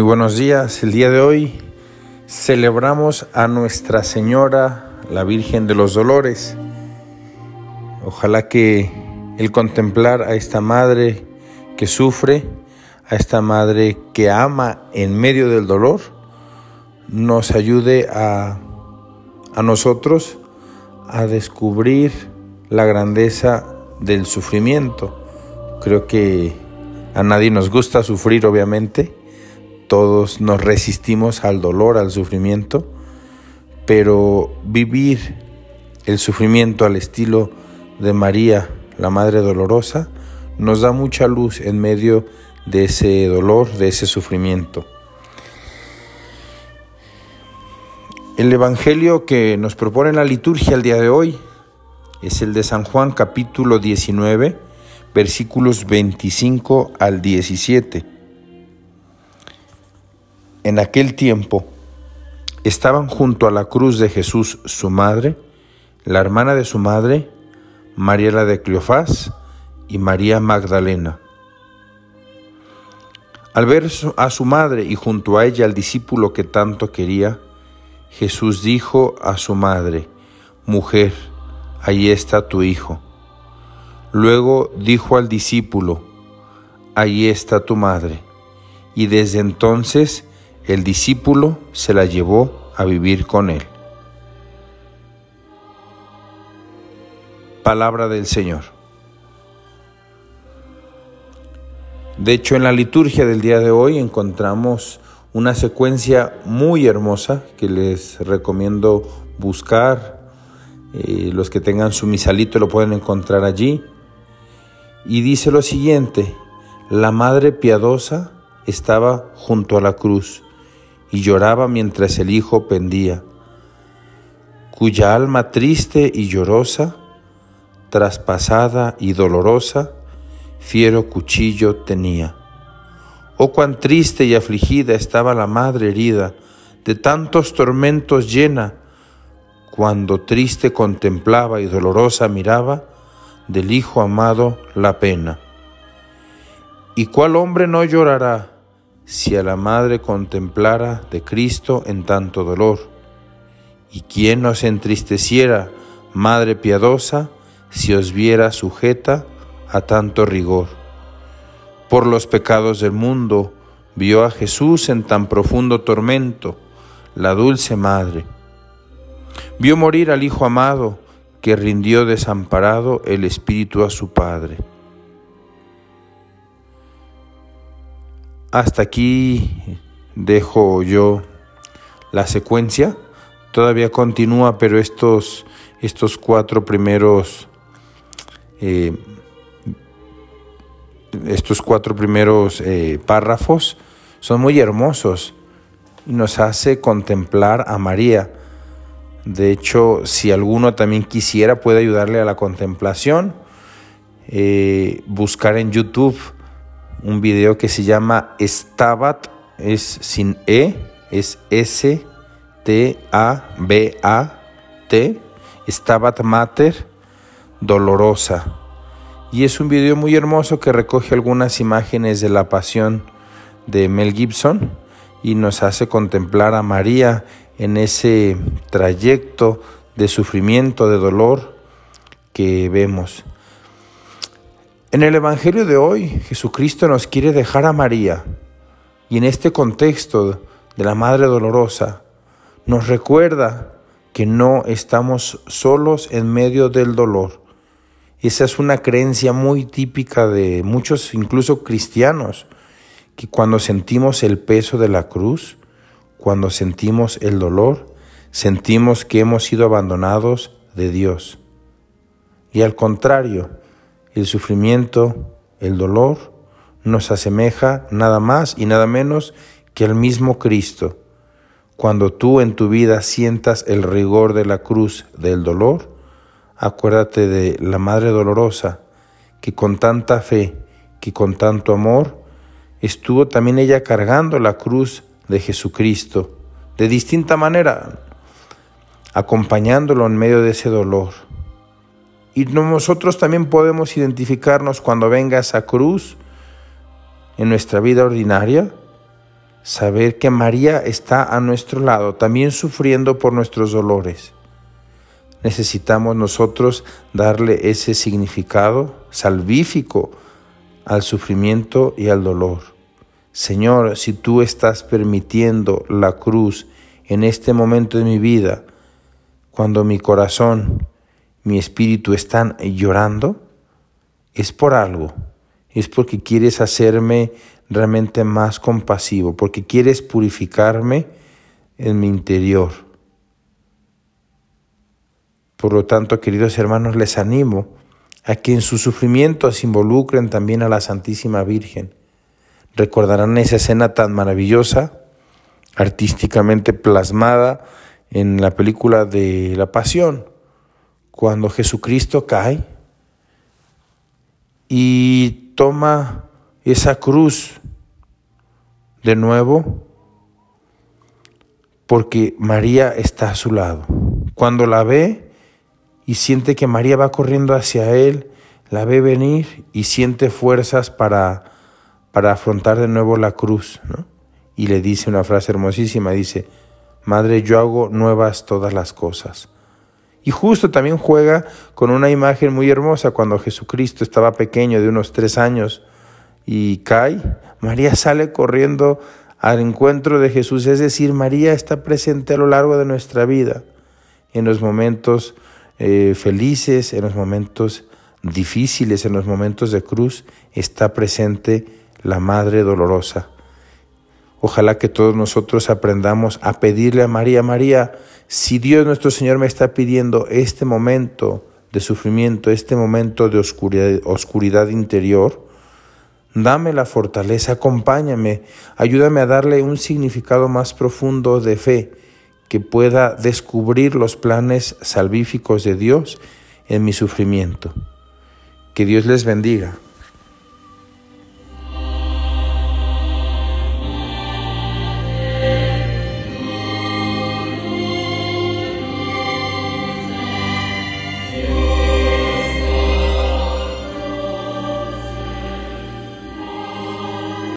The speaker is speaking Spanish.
Muy buenos días. El día de hoy celebramos a Nuestra Señora, la Virgen de los Dolores. Ojalá que el contemplar a esta madre que sufre, a esta madre que ama en medio del dolor, nos ayude a, a nosotros a descubrir la grandeza del sufrimiento. Creo que a nadie nos gusta sufrir, obviamente. Todos nos resistimos al dolor, al sufrimiento. Pero vivir el sufrimiento al estilo de María, la Madre Dolorosa, nos da mucha luz en medio de ese dolor, de ese sufrimiento. El Evangelio que nos propone la liturgia el día de hoy es el de San Juan capítulo 19, versículos 25 al 17. En aquel tiempo estaban junto a la cruz de Jesús su madre, la hermana de su madre, María la de Cleofás y María Magdalena. Al ver a su madre y junto a ella al discípulo que tanto quería, Jesús dijo a su madre, Mujer, ahí está tu hijo. Luego dijo al discípulo, ahí está tu madre. Y desde entonces el discípulo se la llevó a vivir con él. Palabra del Señor. De hecho, en la liturgia del día de hoy encontramos una secuencia muy hermosa que les recomiendo buscar eh, los que tengan su misalito lo pueden encontrar allí. Y dice lo siguiente, la Madre Piadosa estaba junto a la cruz y lloraba mientras el Hijo pendía, cuya alma triste y llorosa, traspasada y dolorosa, fiero cuchillo tenía. Oh, cuán triste y afligida estaba la madre herida, de tantos tormentos llena, cuando triste contemplaba y dolorosa miraba del Hijo amado la pena. ¿Y cuál hombre no llorará si a la Madre contemplara de Cristo en tanto dolor? ¿Y quién nos entristeciera, Madre piadosa, si os viera sujeta a tanto rigor? Por los pecados del mundo vio a Jesús en tan profundo tormento, la dulce Madre Vio morir al Hijo amado, que rindió desamparado el Espíritu a su Padre. Hasta aquí dejo yo la secuencia. Todavía continúa, pero estos, estos cuatro primeros eh, estos cuatro primeros eh, párrafos son muy hermosos y nos hace contemplar a María de hecho, si alguno también quisiera, puede ayudarle a la contemplación. Eh, buscar en YouTube un video que se llama Stabat, es sin E, es S-T-A-B-A-T, Stabat Mater Dolorosa. Y es un video muy hermoso que recoge algunas imágenes de la pasión de Mel Gibson y nos hace contemplar a María en ese trayecto de sufrimiento, de dolor que vemos. En el Evangelio de hoy, Jesucristo nos quiere dejar a María y en este contexto de la Madre Dolorosa, nos recuerda que no estamos solos en medio del dolor. Esa es una creencia muy típica de muchos, incluso cristianos, que cuando sentimos el peso de la cruz, cuando sentimos el dolor, sentimos que hemos sido abandonados de Dios. Y al contrario, el sufrimiento, el dolor, nos asemeja nada más y nada menos que al mismo Cristo. Cuando tú en tu vida sientas el rigor de la cruz del dolor, acuérdate de la Madre Dolorosa, que con tanta fe, que con tanto amor, estuvo también ella cargando la cruz de Jesucristo, de distinta manera, acompañándolo en medio de ese dolor. Y nosotros también podemos identificarnos cuando venga esa cruz en nuestra vida ordinaria, saber que María está a nuestro lado, también sufriendo por nuestros dolores. Necesitamos nosotros darle ese significado salvífico al sufrimiento y al dolor. Señor, si tú estás permitiendo la cruz en este momento de mi vida, cuando mi corazón, mi espíritu están llorando, es por algo, es porque quieres hacerme realmente más compasivo, porque quieres purificarme en mi interior. Por lo tanto, queridos hermanos, les animo a que en sus sufrimientos involucren también a la Santísima Virgen. Recordarán esa escena tan maravillosa, artísticamente plasmada en la película de la Pasión, cuando Jesucristo cae y toma esa cruz de nuevo porque María está a su lado. Cuando la ve y siente que María va corriendo hacia él, la ve venir y siente fuerzas para, para afrontar de nuevo la cruz. Y le dice una frase hermosísima, dice, Madre, yo hago nuevas todas las cosas. Y justo también juega con una imagen muy hermosa cuando Jesucristo estaba pequeño, de unos tres años, y cae, María sale corriendo al encuentro de Jesús. Es decir, María está presente a lo largo de nuestra vida, en los momentos eh, felices, en los momentos difíciles, en los momentos de cruz, está presente la Madre Dolorosa. Ojalá que todos nosotros aprendamos a pedirle a María, María, si Dios nuestro Señor me está pidiendo este momento de sufrimiento, este momento de oscuridad, interior, dame la fortaleza, acompáñame, ayúdame a darle un significado más profundo de fe, que pueda descubrir los planes salvíficos de Dios en mi sufrimiento. Que Dios les bendiga.